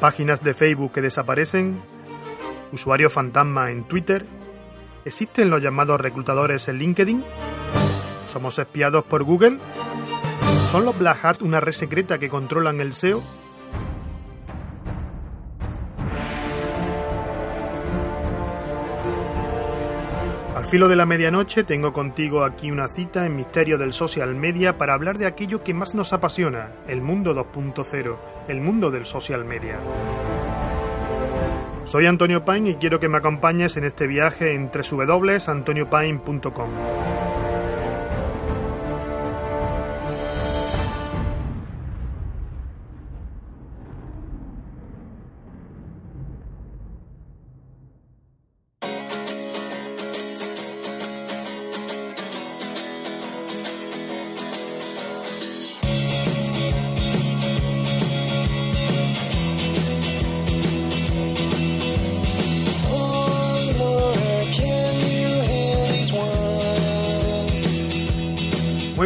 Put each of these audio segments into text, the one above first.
páginas de Facebook que desaparecen, usuarios fantasma en Twitter, ¿existen los llamados reclutadores en LinkedIn? ¿Somos espiados por Google? ¿Son los Black Hat una red secreta que controlan el SEO? Al filo de la medianoche tengo contigo aquí una cita en Misterio del Social Media para hablar de aquello que más nos apasiona, el mundo 2.0, el mundo del social media. Soy Antonio Paine y quiero que me acompañes en este viaje en www.antoniopaine.com.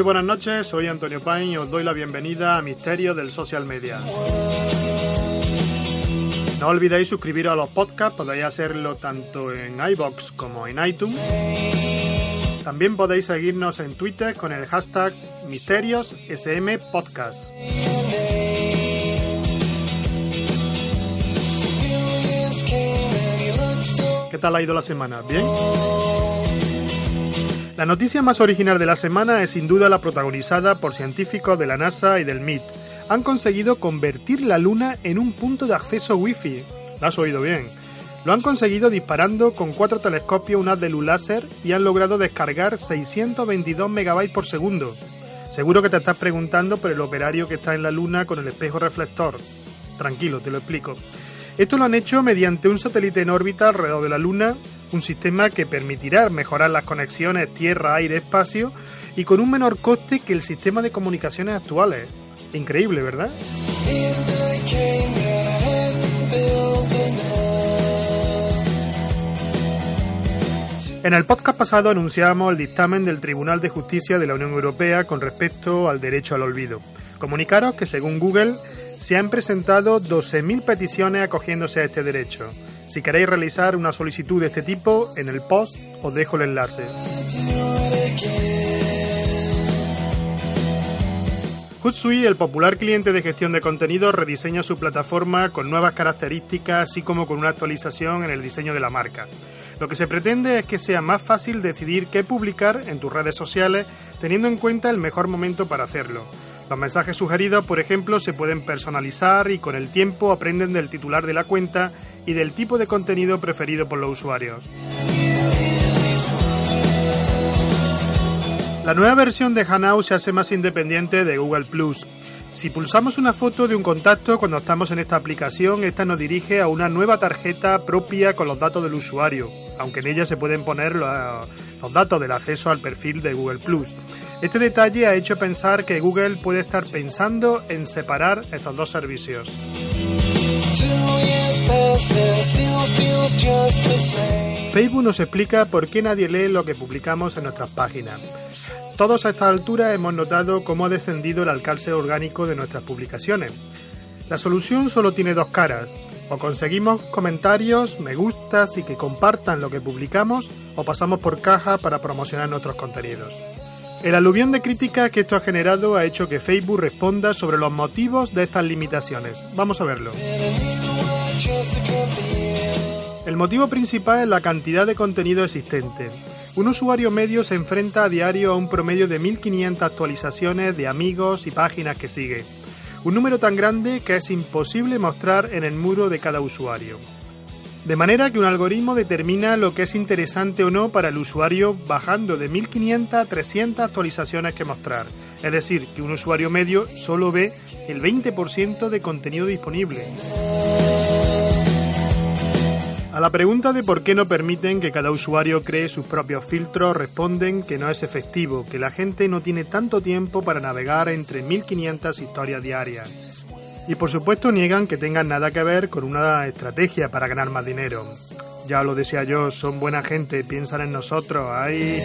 Muy buenas noches, soy Antonio Paine y os doy la bienvenida a Misterio del Social Media. No olvidéis suscribiros a los podcasts, podéis hacerlo tanto en iBox como en iTunes. También podéis seguirnos en Twitter con el hashtag MisteriosSMPodcast. ¿Qué tal ha ido la semana? ¿Bien? La noticia más original de la semana es sin duda la protagonizada por científicos de la NASA y del MIT. Han conseguido convertir la Luna en un punto de acceso Wi-Fi. ¿Lo has oído bien? Lo han conseguido disparando con cuatro telescopios un haz de luz láser y han logrado descargar 622 megabytes por segundo. Seguro que te estás preguntando por el operario que está en la Luna con el espejo reflector. Tranquilo, te lo explico. Esto lo han hecho mediante un satélite en órbita alrededor de la Luna, un sistema que permitirá mejorar las conexiones tierra, aire, espacio y con un menor coste que el sistema de comunicaciones actuales. Increíble, ¿verdad? En el podcast pasado anunciamos el dictamen del Tribunal de Justicia de la Unión Europea con respecto al derecho al olvido. Comunicaros que según Google se han presentado 12.000 peticiones acogiéndose a este derecho. Si queréis realizar una solicitud de este tipo, en el post os dejo el enlace. Hootsuite, el popular cliente de gestión de contenidos, rediseña su plataforma con nuevas características, así como con una actualización en el diseño de la marca. Lo que se pretende es que sea más fácil decidir qué publicar en tus redes sociales, teniendo en cuenta el mejor momento para hacerlo. Los mensajes sugeridos, por ejemplo, se pueden personalizar y con el tiempo aprenden del titular de la cuenta y del tipo de contenido preferido por los usuarios. La nueva versión de Hangouts se hace más independiente de Google. Si pulsamos una foto de un contacto cuando estamos en esta aplicación, esta nos dirige a una nueva tarjeta propia con los datos del usuario, aunque en ella se pueden poner los datos del acceso al perfil de Google. Este detalle ha hecho pensar que Google puede estar pensando en separar estos dos servicios. Facebook nos explica por qué nadie lee lo que publicamos en nuestras páginas. Todos a esta altura hemos notado cómo ha descendido el alcance orgánico de nuestras publicaciones. La solución solo tiene dos caras. O conseguimos comentarios, me gustas y que compartan lo que publicamos, o pasamos por caja para promocionar nuestros contenidos. El aluvión de críticas que esto ha generado ha hecho que Facebook responda sobre los motivos de estas limitaciones. Vamos a verlo. El motivo principal es la cantidad de contenido existente. Un usuario medio se enfrenta a diario a un promedio de 1500 actualizaciones de amigos y páginas que sigue. Un número tan grande que es imposible mostrar en el muro de cada usuario. De manera que un algoritmo determina lo que es interesante o no para el usuario bajando de 1500 a 300 actualizaciones que mostrar. Es decir, que un usuario medio solo ve el 20% de contenido disponible. A la pregunta de por qué no permiten que cada usuario cree sus propios filtros, responden que no es efectivo, que la gente no tiene tanto tiempo para navegar entre 1500 historias diarias. Y por supuesto niegan que tengan nada que ver con una estrategia para ganar más dinero. Ya lo decía yo, son buena gente, piensan en nosotros, hay...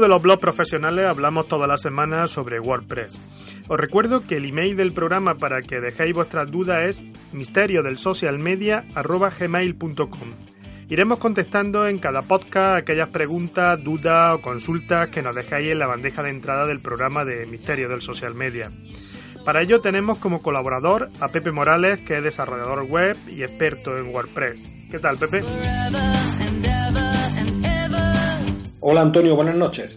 de los blogs profesionales hablamos toda la semana sobre WordPress. Os recuerdo que el email del programa para que dejéis vuestras dudas es misterio del social media Iremos contestando en cada podcast aquellas preguntas, dudas o consultas que nos dejáis en la bandeja de entrada del programa de Misterio del Social Media. Para ello tenemos como colaborador a Pepe Morales, que es desarrollador web y experto en WordPress. ¿Qué tal, Pepe? Hola Antonio, buenas noches.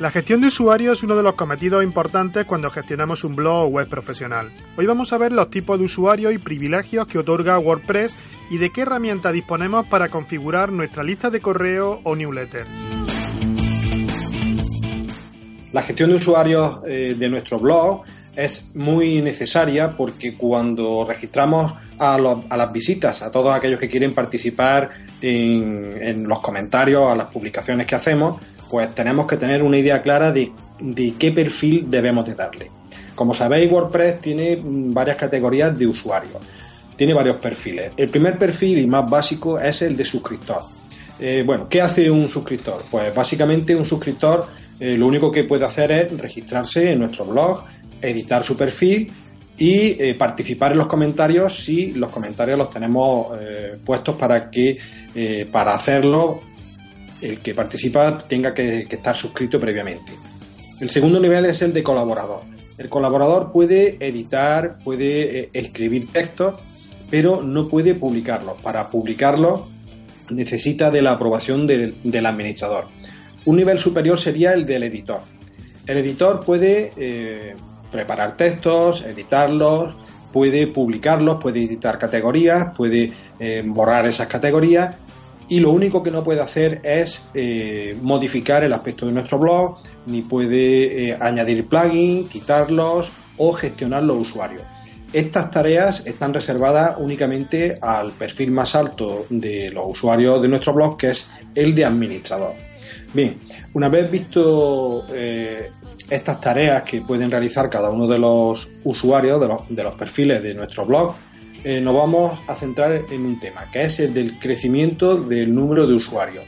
La gestión de usuario es uno de los cometidos importantes cuando gestionamos un blog o web profesional. Hoy vamos a ver los tipos de usuarios y privilegios que otorga WordPress y de qué herramientas disponemos para configurar nuestra lista de correo o newsletters. La gestión de usuarios eh, de nuestro blog es muy necesaria porque cuando registramos a, las visitas, a todos aquellos que quieren participar en, los comentarios, a las publicaciones que hacemos, pues tenemos que tener una idea clara de, qué perfil debemos de darle. Como sabéis, WordPress tiene varias categorías de usuarios. Tiene varios perfiles. El primer perfil y más básico es el de suscriptor. Eh, bueno, ¿qué hace un suscriptor? Pues básicamente un suscriptor eh, lo único que puede hacer es registrarse en nuestro blog, editar su perfil y eh, participar en los comentarios si los comentarios los tenemos eh, puestos para que eh, para hacerlo el que participa tenga que, estar suscrito previamente. El segundo nivel es el de colaborador. El colaborador puede editar, puede escribir textos, pero no puede publicarlos. Para publicarlos necesita de la aprobación del, administrador. Un nivel superior sería el del editor. El editor puede preparar textos, editarlos, puede publicarlos, puede editar categorías, puede eh, borrar esas categorías y lo único que no puede hacer es eh, modificar el aspecto de nuestro blog, ni puede eh, añadir plugins, quitarlos o gestionar los usuarios. Estas tareas están reservadas únicamente al perfil más alto de los usuarios de nuestro blog, que es el de administrador. Bien, una vez visto eh, estas tareas que pueden realizar cada uno de los usuarios de los, perfiles de nuestro blog, eh, nos vamos a centrar en un tema, que es el del crecimiento del número de usuarios.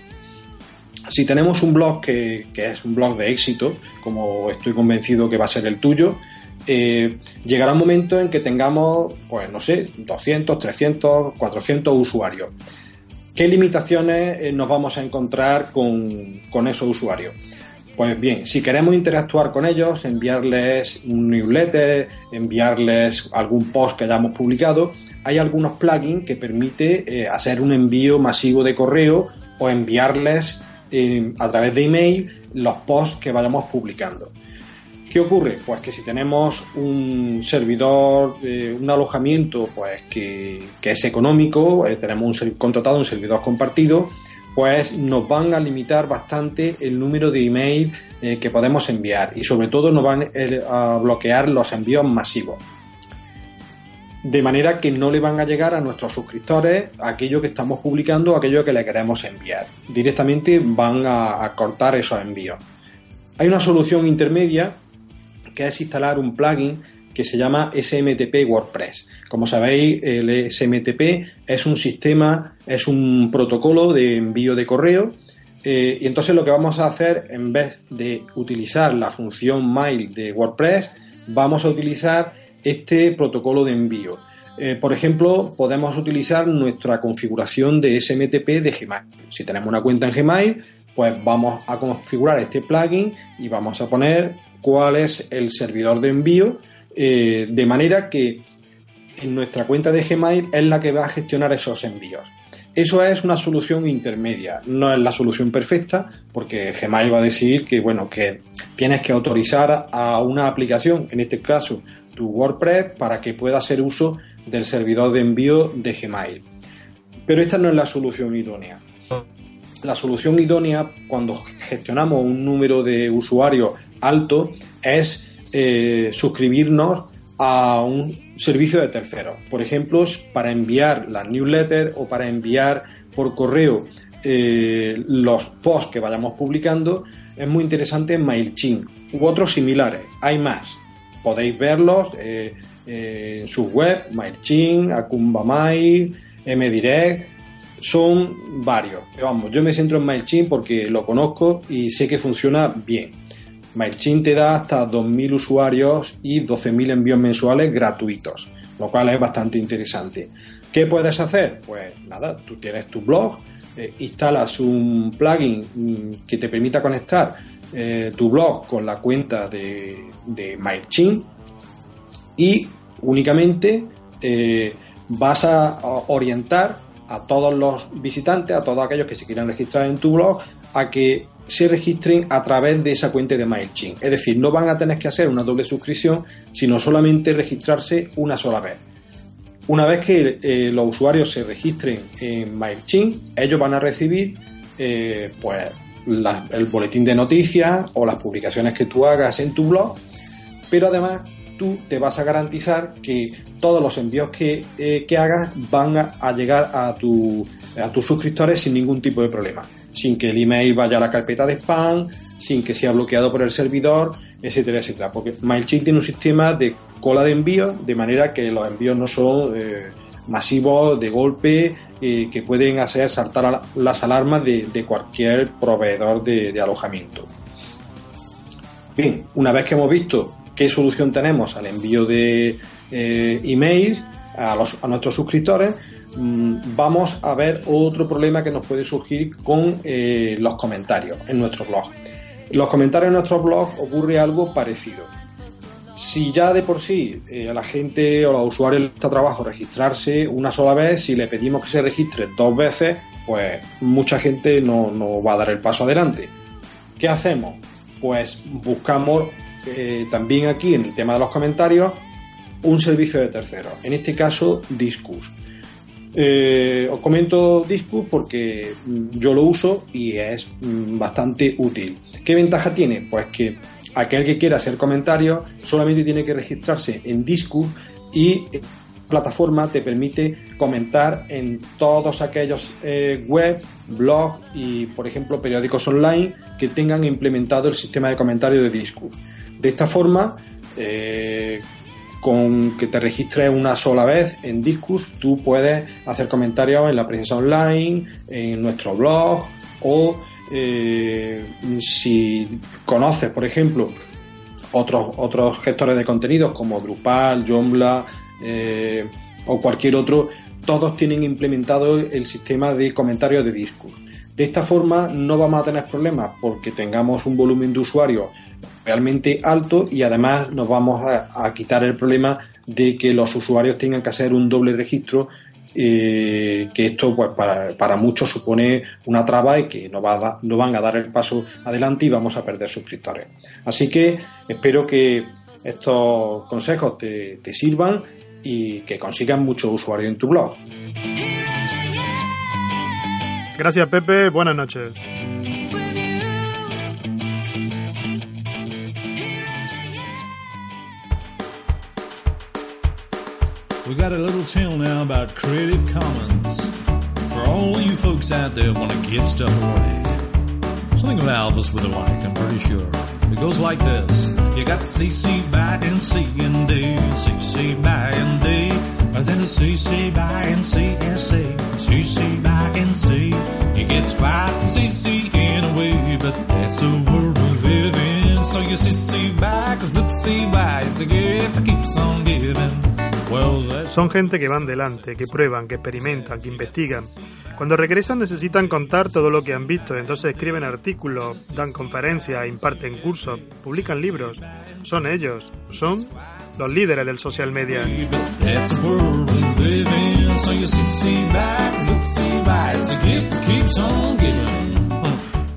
Si tenemos un blog que, que es un blog de éxito, como estoy convencido que va a ser el tuyo, eh, llegará un momento en que tengamos, pues no sé, 200, 300, 400 usuarios. ¿Qué limitaciones eh, nos vamos a encontrar con, con esos usuarios? Pues bien, si queremos interactuar con ellos, enviarles un newsletter, enviarles algún post que hayamos publicado, hay algunos plugins que permite eh, hacer un envío masivo de correo o enviarles eh, a través de email los posts que vayamos publicando. ¿Qué ocurre? Pues que si tenemos un servidor, eh, un alojamiento pues que, es económico, eh, tenemos un contratado un servidor compartido, pues nos van a limitar bastante el número de email eh, que podemos enviar y sobre todo nos van a bloquear los envíos masivos. De manera que no le van a llegar a nuestros suscriptores aquello que estamos publicando, aquello que le queremos enviar. Directamente van a, a cortar esos envíos. Hay una solución intermedia que es instalar un plugin que se llama SMTP WordPress. Como sabéis, el SMTP es un sistema, es un protocolo de envío de correo. eh, y entonces lo que vamos a hacer, en vez de utilizar la función mail de WordPress, vamos a utilizar este protocolo de envío. Eh, por ejemplo, podemos utilizar nuestra configuración de SMTP de Gmail. Si tenemos una cuenta en Gmail, pues vamos a configurar este plugin y vamos a poner cuál es el servidor de envío, eh, de manera que en nuestra cuenta de Gmail es la que va a gestionar esos envíos. Eso es una solución intermedia, no es la solución perfecta, porque Gmail va a decir que bueno, que tienes que autorizar a una aplicación, en este caso tu WordPress, para que pueda hacer uso del servidor de envío de Gmail. Pero esta no es la solución idónea. La solución idónea cuando gestionamos un número de usuarios alto es eh, suscribirnos a un servicio de terceros. Por ejemplo, para enviar las newsletters o para enviar por correo eh, los posts que vayamos publicando, es muy interesante MailChimp u otros similares. Hay más. Podéis verlos eh, en su web, MailChimp, Akumba Mail, MDirect, son varios. Pero vamos, yo me centro en MailChimp porque lo conozco y sé que funciona bien. MailChimp te da hasta 2.000 usuarios y 12.000 envíos mensuales gratuitos, lo cual es bastante interesante. ¿Qué puedes hacer? Pues nada, tú tienes tu blog, eh, instalas un plugin mm, que te permita conectar eh, tu blog con la cuenta de, de MailChimp y únicamente eh, vas a orientar a todos los visitantes, a todos aquellos que se quieran registrar en tu blog, a que se registren a través de esa cuenta de MailChimp. Es decir, no van a tener que hacer una doble suscripción, sino solamente registrarse una sola vez. Una vez que eh, los usuarios se registren en MailChimp, ellos van a recibir eh, pues, el boletín de noticias o las publicaciones que tú hagas en tu blog, pero además tú te vas a garantizar que todos los envíos que, eh, hagas van a, llegar a, tu, a tus suscriptores sin ningún tipo de problema sin que el email vaya a la carpeta de spam, sin que sea bloqueado por el servidor, etcétera, etcétera. Porque MailChimp tiene un sistema de cola de envío, de manera que los envíos no son eh, masivos de golpe, que pueden hacer saltar las alarmas de, cualquier proveedor de, alojamiento. Bien, una vez que hemos visto qué solución tenemos al envío de eh, emails a, nuestros suscriptores, vamos a ver otro problema que nos puede surgir con eh, los comentarios en nuestro blog. En los comentarios en nuestro blog ocurre algo parecido. Si ya de por sí eh, a la gente o a los usuarios les está trabajo registrarse una sola vez, si le pedimos que se registre dos veces, pues mucha gente no, va a dar el paso adelante. ¿Qué hacemos? Pues buscamos eh, también aquí en el tema de los comentarios un servicio de terceros, en este caso Discus. Eh, os comento Discus porque yo lo uso y es mm, bastante útil. ¿Qué ventaja tiene? Pues que aquel que quiera hacer comentarios solamente tiene que registrarse en Discus y la plataforma te permite comentar en todos aquellos eh, web, blogs y, por ejemplo, periódicos online que tengan implementado el sistema de comentarios de Discus. De esta forma, eh, con que te registres una sola vez en Discus, tú puedes hacer comentarios en la prensa online, en nuestro blog o eh, si conoces, por ejemplo, otros, otros gestores de contenidos como Drupal, Joomla eh, o cualquier otro, todos tienen implementado el sistema de comentarios de Discus. De esta forma no vamos a tener problemas porque tengamos un volumen de usuarios realmente alto y además nos vamos a, quitar el problema de que los usuarios tengan que hacer un doble registro eh, que esto pues para, muchos supone una traba y que no, va no van a dar el paso adelante y vamos a perder suscriptores. Así que espero que estos consejos te, te sirvan y que consigan muchos usuarios en tu blog. Gracias Pepe, buenas noches. We got a little tale now about Creative Commons. For all you folks out there want to give stuff away. Something of Alvis with a like, I'm pretty sure. It goes like this. You got CC by and C and D, CC by and D. But then the CC by and C and C, CC by and C. You get quite the CC in a way, but that's the world we live in. So you CC by, cause the C by is a gift that keeps on giving. Son gente que van delante, que prueban, que experimentan, que investigan. Cuando regresan necesitan contar todo lo que han visto, entonces escriben artículos, dan conferencias, imparten cursos, publican libros. Son ellos, son los líderes del social media.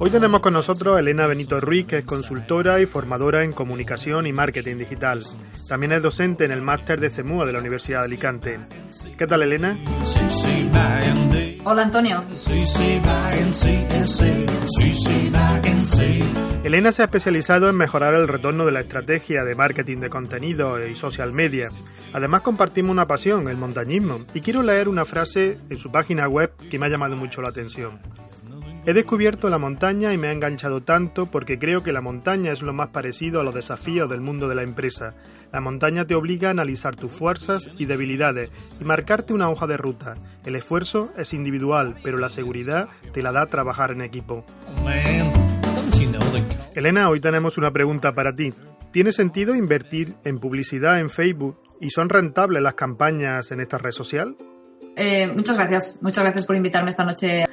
Hoy tenemos con nosotros a Elena Benito Ruiz, que es consultora y formadora en comunicación y marketing digital. También es docente en el máster de CEMUA de la Universidad de Alicante. ¿Qué tal, Elena? Hola, Antonio. Elena se ha especializado en mejorar el retorno de la estrategia de marketing de contenido y social media. Además compartimos una pasión, el montañismo, y quiero leer una frase en su página web que me ha llamado mucho la atención. He descubierto la montaña y me ha enganchado tanto porque creo que la montaña es lo más parecido a los desafíos del mundo de la empresa. La montaña te obliga a analizar tus fuerzas y debilidades y marcarte una hoja de ruta. El esfuerzo es individual, pero la seguridad te la da trabajar en equipo. Elena, hoy tenemos una pregunta para ti. ¿Tiene sentido invertir en publicidad en Facebook y son rentables las campañas en esta red social? Eh, muchas gracias, muchas gracias por invitarme esta noche.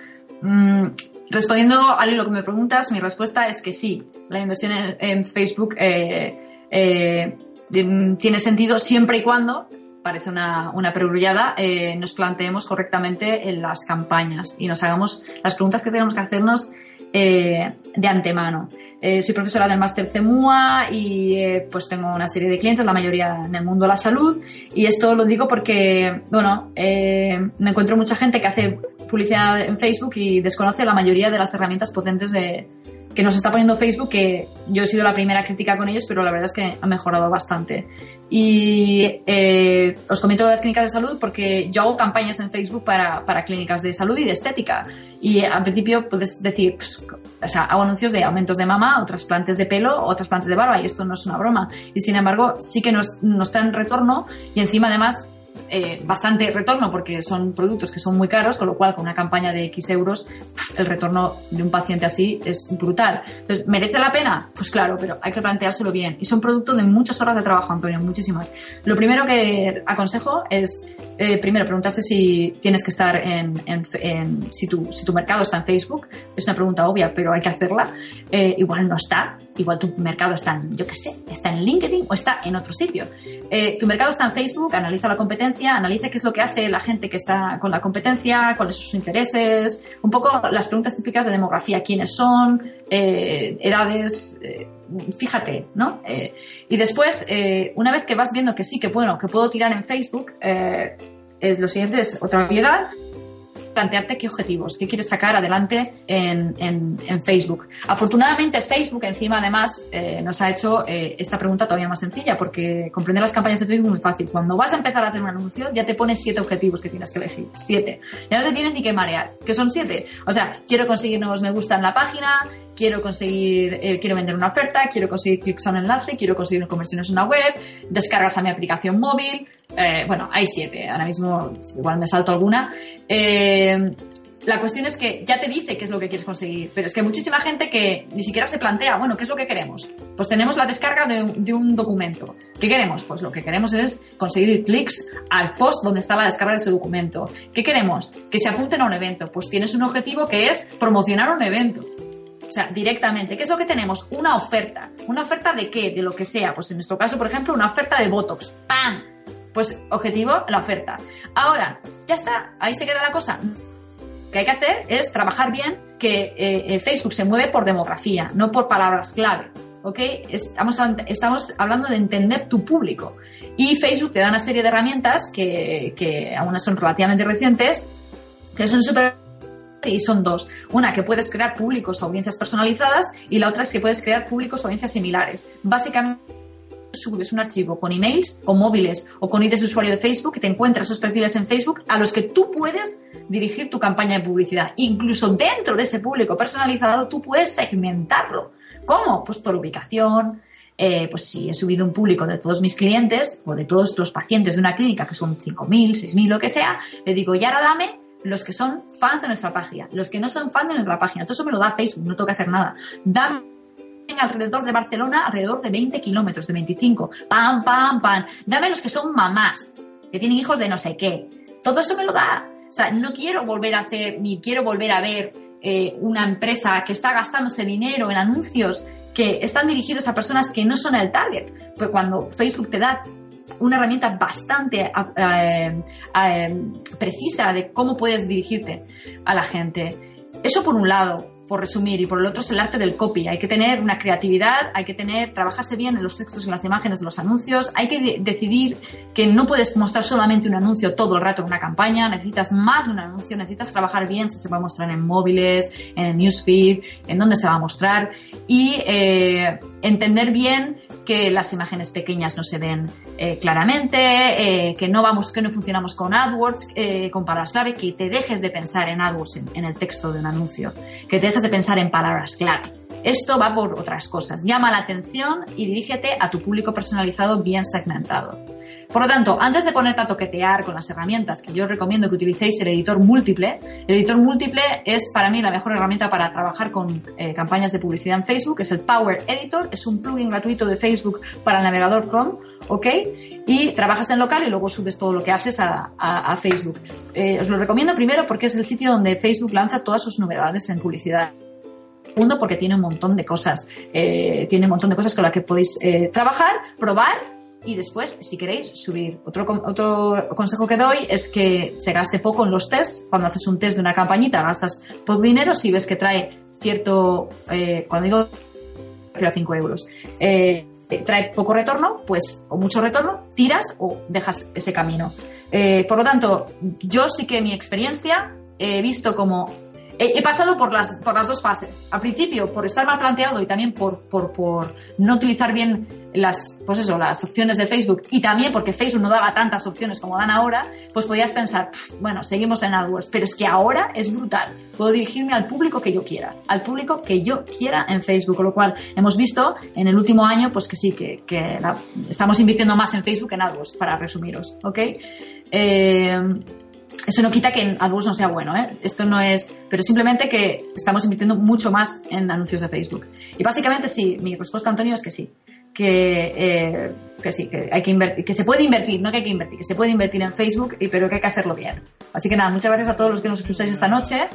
Mm, respondiendo a lo que me preguntas, mi respuesta es que sí. La inversión en, Facebook eh, eh, tiene sentido siempre y cuando, parece una, una perogrullada, eh, nos planteemos correctamente en las campañas y nos hagamos las preguntas que tenemos que hacernos eh, de antemano. Eh, soy profesora del máster CEMUA y eh, pues tengo una serie de clientes, la mayoría en el mundo de la salud. Y esto lo digo porque, bueno, eh, me encuentro mucha gente que hace publicidad en Facebook y desconoce la mayoría de las herramientas potentes de, que nos está poniendo Facebook, que yo he sido la primera crítica con ellos, pero la verdad es que ha mejorado bastante. Y eh, os comento las clínicas de salud porque yo hago campañas en Facebook para, para clínicas de salud y de estética. Y al principio puedes decir, pues, o sea, hago anuncios de aumentos de mama o trasplantes de pelo o trasplantes de barba y esto no es una broma. Y sin embargo, sí que nos, nos traen retorno y encima además eh, bastante retorno porque son productos que son muy caros, con lo cual con una campaña de X euros el retorno de un paciente así es brutal. Entonces, ¿merece la pena? Pues claro, pero hay que planteárselo bien. Y son producto de muchas horas de trabajo, Antonio, muchísimas. Lo primero que aconsejo es, eh, primero, preguntarse si tienes que estar en, en, si, tu, si tu mercado está en Facebook. Es una pregunta obvia, pero hay que hacerla. Eh, igual no está, igual tu mercado está en, yo qué sé, está en LinkedIn o está en otro sitio. Tu mercado está en Facebook, analiza la competencia, analiza qué es lo que hace la gente que está con la competencia, cuáles son sus intereses, un poco las preguntas típicas de demografía, quiénes son, eh, edades, eh, fíjate, ¿no? Eh, y después, una vez que vas viendo que sí, que bueno, que puedo tirar en Facebook, es lo siguiente, es otra obviedad, plantearte qué objetivos, qué quieres sacar adelante en, en, Facebook. Afortunadamente Facebook encima además eh, nos ha hecho eh, esta pregunta todavía más sencilla porque comprender las campañas de Facebook es muy fácil. Cuando vas a empezar a hacer un anuncio ya te pones siete objetivos que tienes que elegir. Siete. Ya no te tienes ni que marear. que son siete? O sea, quiero conseguir nuevos me gusta en la página, quiero conseguir, eh, quiero vender una oferta, quiero conseguir clics a un enlace, quiero conseguir conversiones en una web, descargas a mi aplicación móvil. Eh, bueno, hay siete. Ahora mismo igual me salto alguna. Eh, la cuestión es que ya te dice qué es lo que quieres conseguir, pero es que hay muchísima gente que ni siquiera se plantea, bueno, ¿qué es lo que queremos? Pues tenemos la descarga de, de un documento. ¿Qué queremos? Pues lo que queremos es conseguir clics al post donde está la descarga de ese documento. ¿Qué queremos? Que se apunten a un evento. Pues tienes un objetivo que es promocionar un evento. O sea, directamente. ¿Qué es lo que tenemos? Una oferta. ¿Una oferta de qué? De lo que sea. Pues en nuestro caso, por ejemplo, una oferta de Botox. ¡Pam! Pues objetivo, la oferta. Ahora, ya está. Ahí se queda la cosa. Lo que hay que hacer es trabajar bien que eh, eh, Facebook se mueve por demografía, no por palabras clave. ¿Ok? Estamos, estamos hablando de entender tu público. Y Facebook te da una serie de herramientas que, que algunas son relativamente recientes, que son súper y son dos. Una que puedes crear públicos o audiencias personalizadas y la otra es que puedes crear públicos o audiencias similares. Básicamente subes un archivo con emails, con móviles o con IDs de usuario de Facebook, que te encuentras esos perfiles en Facebook a los que tú puedes dirigir tu campaña de publicidad. Incluso dentro de ese público personalizado, tú puedes segmentarlo. ¿Cómo? Pues por ubicación. eh, pues si he subido un público de todos mis clientes o de todos los pacientes de una clínica, que son 5.000, 6.000, lo que sea, le digo, y ahora dame los que son fans de nuestra página, los que no son fans de nuestra página. Todo eso me lo da Facebook, no tengo que hacer nada. Dame alrededor de Barcelona, alrededor de 20 kilómetros, de 25. Pam, pam, pam. Dame los que son mamás, que tienen hijos de no sé qué. Todo eso me lo da. O sea, no quiero volver a hacer, ni quiero volver a ver eh, una empresa que está gastándose dinero en anuncios que están dirigidos a personas que no son el target. Pues cuando Facebook te da una herramienta bastante precisa de cómo puedes dirigirte a la gente. Eso por un lado. por resumir, y por el otro es el arte del copy. Hay que tener una creatividad, hay que tener, trabajarse bien en los textos, en las imágenes de los anuncios, hay que de- decidir que no puedes mostrar solamente un anuncio todo el rato en una campaña, necesitas más de un anuncio, necesitas trabajar bien si se va a mostrar en móviles, en el newsfeed, en dónde se va a mostrar, y eh, entender bien que las imágenes pequeñas no se ven eh, claramente, eh, que no vamos, que no funcionamos con AdWords, eh, con palabras clave, que te dejes de pensar en AdWords en, en el texto de un anuncio, que te dejes de pensar en palabras clave. Esto va por otras cosas. Llama la atención y dirígete a tu público personalizado bien segmentado. Por lo tanto, antes de ponerte a toquetear con las herramientas, que yo recomiendo que utilicéis el editor múltiple, el editor múltiple es para mí la mejor herramienta para trabajar con eh, campañas de publicidad en Facebook, es el Power Editor, es un plugin gratuito de Facebook para el navegador Chrome, ¿ok? Y trabajas en local y luego subes todo lo que haces a Facebook. Eh, os lo recomiendo primero porque es el sitio donde Facebook lanza todas sus novedades en publicidad. Segundo, porque tiene un montón de cosas. eh, tiene un montón de cosas con las que podéis eh, trabajar, probar y después, si queréis, subir. Otro, otro consejo que doy es que se gaste poco en los tests. Cuando haces un test de una campañita, gastas poco dinero. Si ves que trae cierto, eh, cuando digo a 5 euros, eh, trae poco retorno, pues, o mucho retorno, tiras o dejas ese camino. Eh, por lo tanto, yo sí que mi experiencia he visto como he, he pasado por las, por las dos fases. Al principio, por estar mal planteado y también por, por, por no utilizar bien las, pues eso, las opciones de Facebook y también porque Facebook no daba tantas opciones como dan ahora, pues podías pensar, "Pf, bueno, seguimos en AdWords, pero es que ahora es brutal. Puedo dirigirme al público que yo quiera, al público que yo quiera en Facebook, con lo cual hemos visto en el último año, pues que sí, que, que la- estamos invirtiendo más en Facebook que en AdWords, para resumiros, ¿ok? Eh, eso no quita que en AdWords no sea bueno, ¿eh? Esto no es. Pero simplemente que estamos invirtiendo mucho más en anuncios de Facebook. Y básicamente sí, mi respuesta, Antonio, es que sí. Que, eh, que sí, que hay que invertir, que se puede invertir, no que hay que invertir, que se puede invertir en Facebook, pero que hay que hacerlo bien. Así que nada, muchas gracias a todos los que nos escucháis esta noche.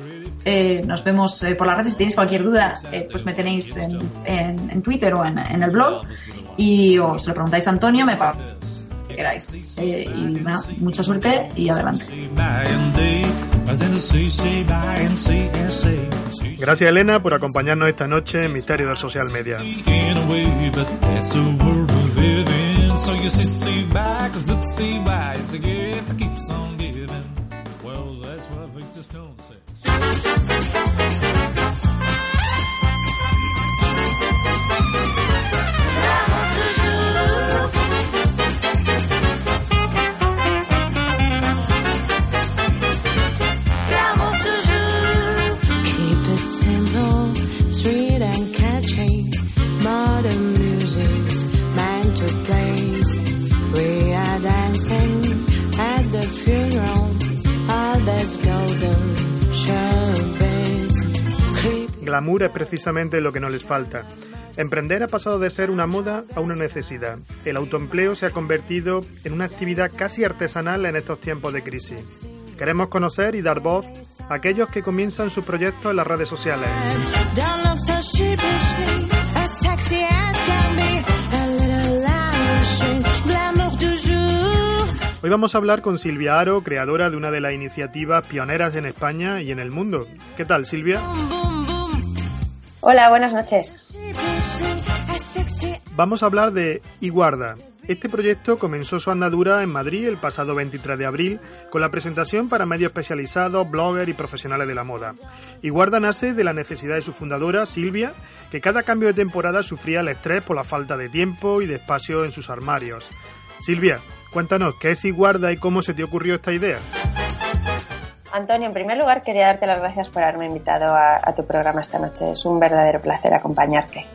Eh, nos vemos eh, por las redes. Si tenéis cualquier duda, eh, pues me tenéis en, en- en Twitter o en, en el blog. Y os lo preguntáis a Antonio, me que queráis. Eh, y nada, mucha suerte y adelante. Gracias Elena por acompañarnos esta noche en Misterio del Social Media. Glamour es precisamente lo que no les falta. Emprender ha pasado de ser una moda a una necesidad. El autoempleo se ha convertido en una actividad casi artesanal en estos tiempos de crisis. Queremos conocer y dar voz a aquellos que comienzan sus proyectos en las redes sociales. Hoy vamos a hablar con Silvia Aro, creadora de una de las iniciativas pioneras en España y en el mundo. ¿Qué tal, Silvia? Hola, buenas noches. Vamos a hablar de Iguarda. Este proyecto comenzó su andadura en Madrid el pasado 23 de abril con la presentación para medios especializados, bloggers y profesionales de la moda. Iguarda nace de la necesidad de su fundadora, Silvia, que cada cambio de temporada sufría el estrés por la falta de tiempo y de espacio en sus armarios. Silvia, cuéntanos, ¿qué es Iguarda y cómo se te ocurrió esta idea? Antonio, en primer lugar quería darte las gracias por haberme invitado a, tu programa esta noche. Es un verdadero placer acompañarte.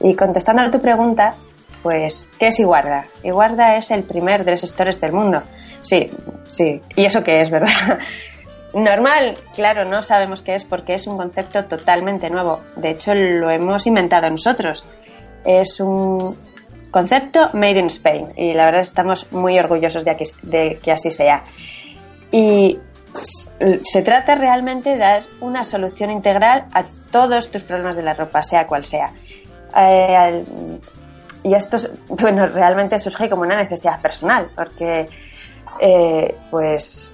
Y contestando a tu pregunta, pues, ¿qué es Iguarda? Iguarda es el primer dress stores del mundo. Sí, sí. ¿Y eso qué es, verdad? Normal, claro, no sabemos qué es porque es un concepto totalmente nuevo. De hecho, lo hemos inventado nosotros. Es un concepto made in Spain y la verdad estamos muy orgullosos de, de que así sea. Y se trata realmente de dar una solución integral a todos tus problemas de la ropa, sea cual sea. Eh, y esto, es- bueno, realmente surge como una necesidad personal, porque, eh, pues,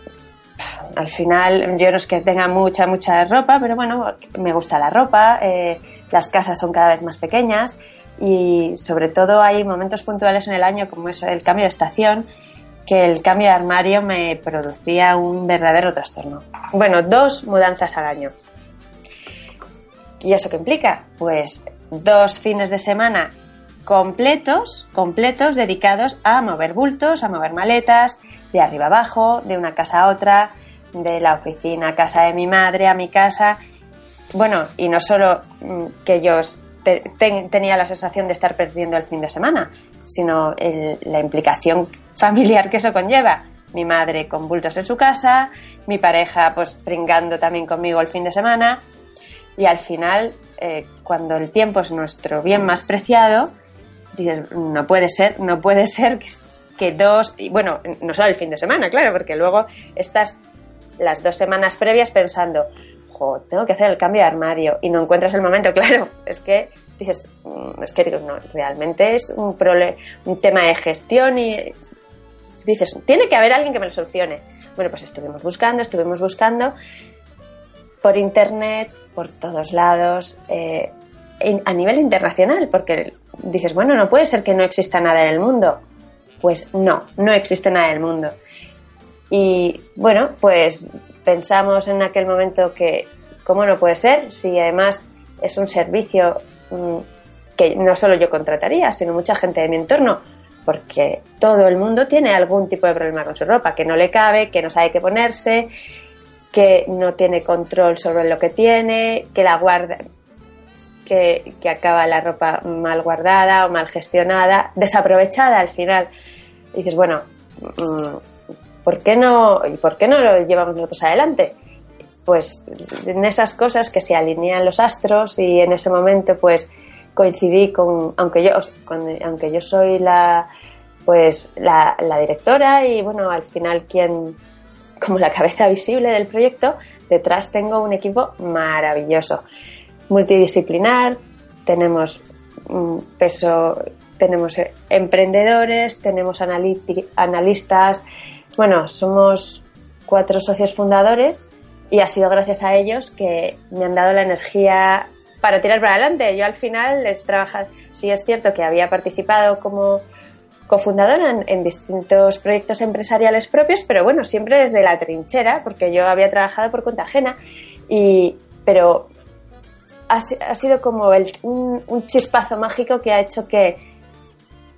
al final yo no es que tenga mucha, mucha ropa, pero bueno, me gusta la ropa, eh, las casas son cada vez más pequeñas y sobre todo hay momentos puntuales en el año como es el cambio de estación que el cambio de armario me producía un verdadero trastorno. Bueno, dos mudanzas al año. ¿Y eso qué implica? Pues dos fines de semana completos, completos, dedicados a mover bultos, a mover maletas, de arriba abajo, de una casa a otra, de la oficina a casa de mi madre, a mi casa. Bueno, y no solo mm, que yo te- ten- tenía la sensación de estar perdiendo el fin de semana, sino la implicación familiar que eso conlleva. Mi madre con bultos en su casa, mi pareja pues pringando también conmigo el fin de semana, y al final, eh, cuando el tiempo es nuestro bien más preciado, dices, no puede ser, no puede ser que, que dos, y bueno, no solo el fin de semana, claro, porque luego estás las dos semanas previas pensando, tengo que hacer el cambio de armario y no encuentras el momento, claro, es que dices, mm, es que no, realmente es un, un tema de gestión y dices, tiene que haber alguien que me lo solucione. Bueno, pues estuvimos buscando, estuvimos buscando por internet, por todos lados, eh, a nivel internacional, porque dices, bueno, no puede ser que no exista nada en el mundo. Pues no, no existe nada en el mundo. Y bueno, pues pensamos en aquel momento que, ¿cómo no puede ser? Si además es un servicio mm, que no solo yo contrataría, sino mucha gente de mi entorno, porque todo el mundo tiene algún tipo de problema con su ropa, que no le cabe, que no sabe qué ponerse, que no tiene control sobre lo que tiene, que la guarda, que, acaba la ropa mal guardada o mal gestionada, desaprovechada al final. Y dices, bueno, mm, ¿por qué no, por qué no lo llevamos nosotros adelante? Pues en esas cosas que se alinean los astros y en ese momento pues coincidí con, aunque yo, aunque yo soy la, pues la, la directora y bueno, al final quien, como la cabeza visible del proyecto, detrás tengo un equipo maravilloso, multidisciplinar, tenemos mm, peso, tenemos eh, emprendedores, tenemos analistas, bueno, somos cuatro socios fundadores y ha sido gracias a ellos que me han dado la energía para tirar para adelante. Yo al final les trabajar, sí es cierto que había participado como cofundadora en, distintos proyectos empresariales propios, pero bueno, siempre desde la trinchera, porque yo había trabajado por cuenta ajena, y, pero ha, si- ha sido como el- un chispazo mágico que ha hecho que,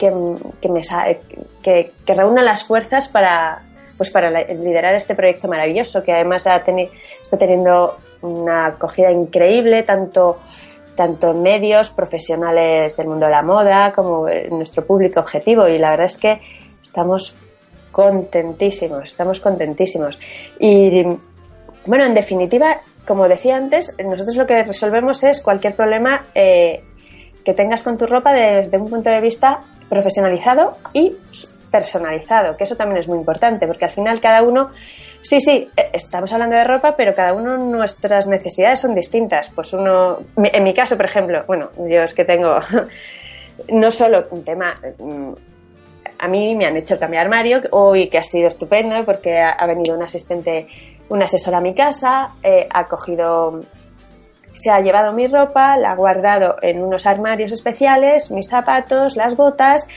que, que reúna las fuerzas para, pues para liderar este proyecto maravilloso, que además está teniendo una acogida increíble, tanto tanto en medios profesionales del mundo de la moda como en nuestro público objetivo y la verdad es que estamos contentísimos, estamos contentísimos. Y bueno, en definitiva, como decía antes, nosotros lo que resolvemos es cualquier problema eh, que tengas con tu ropa desde un punto de vista profesionalizado y personalizado, que eso también es muy importante, porque al final cada uno, sí, sí, eh, estamos hablando de ropa, pero cada uno nuestras necesidades son distintas. Pues uno, en mi caso, por ejemplo, bueno, yo es que tengo no solo un tema, mm, a mí me han hecho cambiar armario, hoy que ha sido estupendo, porque ha, venido un asistente, un asesor a mi casa, eh, ha cogido se ha llevado mi ropa, la ha guardado en unos armarios especiales, mis zapatos, las botas,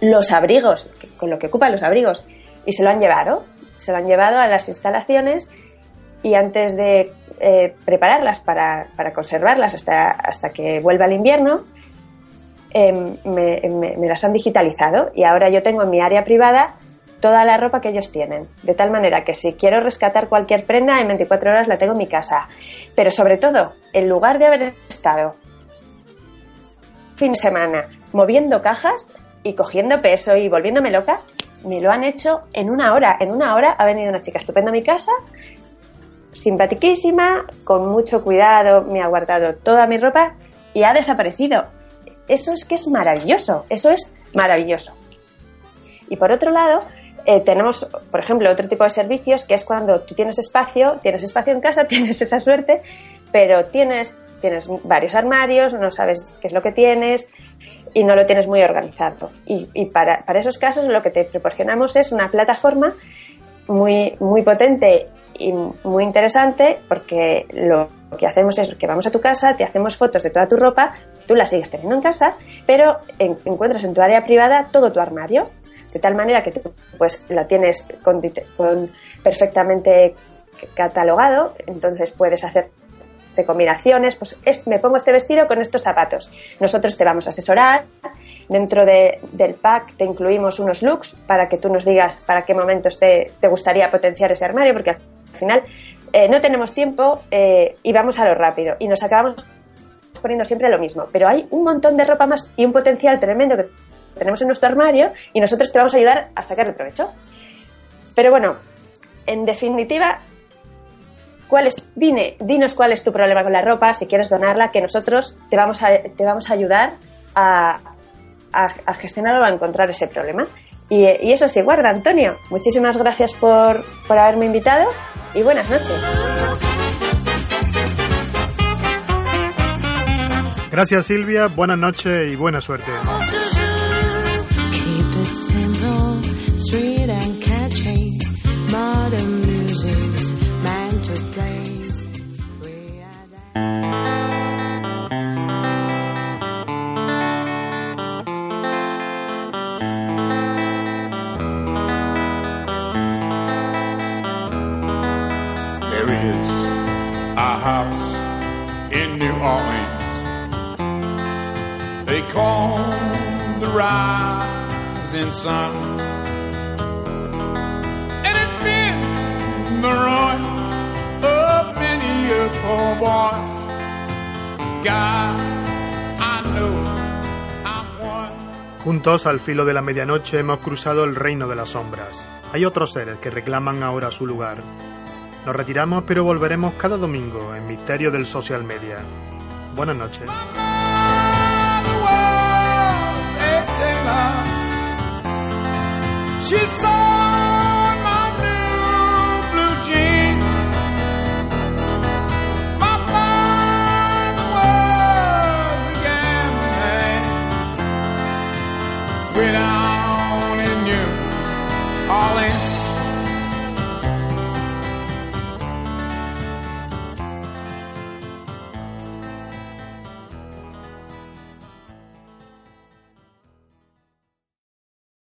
los abrigos, con lo que ocupan los abrigos, y se lo han llevado. Se lo han llevado a las instalaciones y antes de eh, prepararlas para, para conservarlas hasta, hasta que vuelva el invierno, em, me las han digitalizado y ahora yo tengo en mi área privada toda la ropa que ellos tienen. De tal manera que si quiero rescatar cualquier prenda, en 24 horas la tengo en mi casa. Pero sobre todo, en lugar de haber estado fin de semana moviendo cajas y cogiendo peso y volviéndome loca, me lo han hecho en una hora. En una hora ha venido una chica estupenda a mi casa, simpatiquísima, con mucho cuidado, me ha guardado toda mi ropa y ha desaparecido. Eso es que es maravilloso, eso es maravilloso. Y por otro lado, eh, tenemos, por ejemplo, otro tipo de servicios que es cuando tú tienes espacio, tienes espacio en casa, tienes esa suerte, pero tienes, tienes varios armarios, no sabes qué es lo que tienes y no lo tienes muy organizado. Y, para, para esos casos lo que te proporcionamos es una plataforma muy, muy potente y muy interesante porque lo que hacemos es que vamos a tu casa, te hacemos fotos de toda tu ropa, tú la sigues teniendo en casa, pero en- encuentras en tu área privada todo tu armario, de tal manera que tú pues lo tienes con, con perfectamente catalogado, entonces puedes hacer de combinaciones, pues es- me pongo este vestido con estos zapatos. Nosotros te vamos a asesorar. Dentro de- del pack te incluimos unos looks para que tú nos digas para qué momentos te, te gustaría potenciar ese armario, porque al final eh, no tenemos tiempo eh, y vamos a lo rápido y nos acabamos poniendo siempre lo mismo. Pero hay un montón de ropa más y un potencial tremendo que tenemos en nuestro armario y nosotros te vamos a ayudar a sacarle provecho. Pero bueno, en definitiva, ¿Cuál es, dine, dinos cuál es tu problema con la ropa, si quieres donarla, que nosotros te vamos a, te vamos a ayudar a, a, a gestionar o a encontrar ese problema. Y, y eso sí, guarda, Antonio. Muchísimas gracias por, por haberme invitado y buenas noches. Gracias Silvia, buenas noches y buena suerte. Rising sun. And it's been the ruin of many a poor boy. God, I know I'm one. Juntos al filo de la medianoche hemos cruzado el reino de las sombras. Hay otros seres que reclaman ahora su lugar. Nos retiramos pero volveremos cada domingo en Misterio del Social Media. Buenas noches. The world's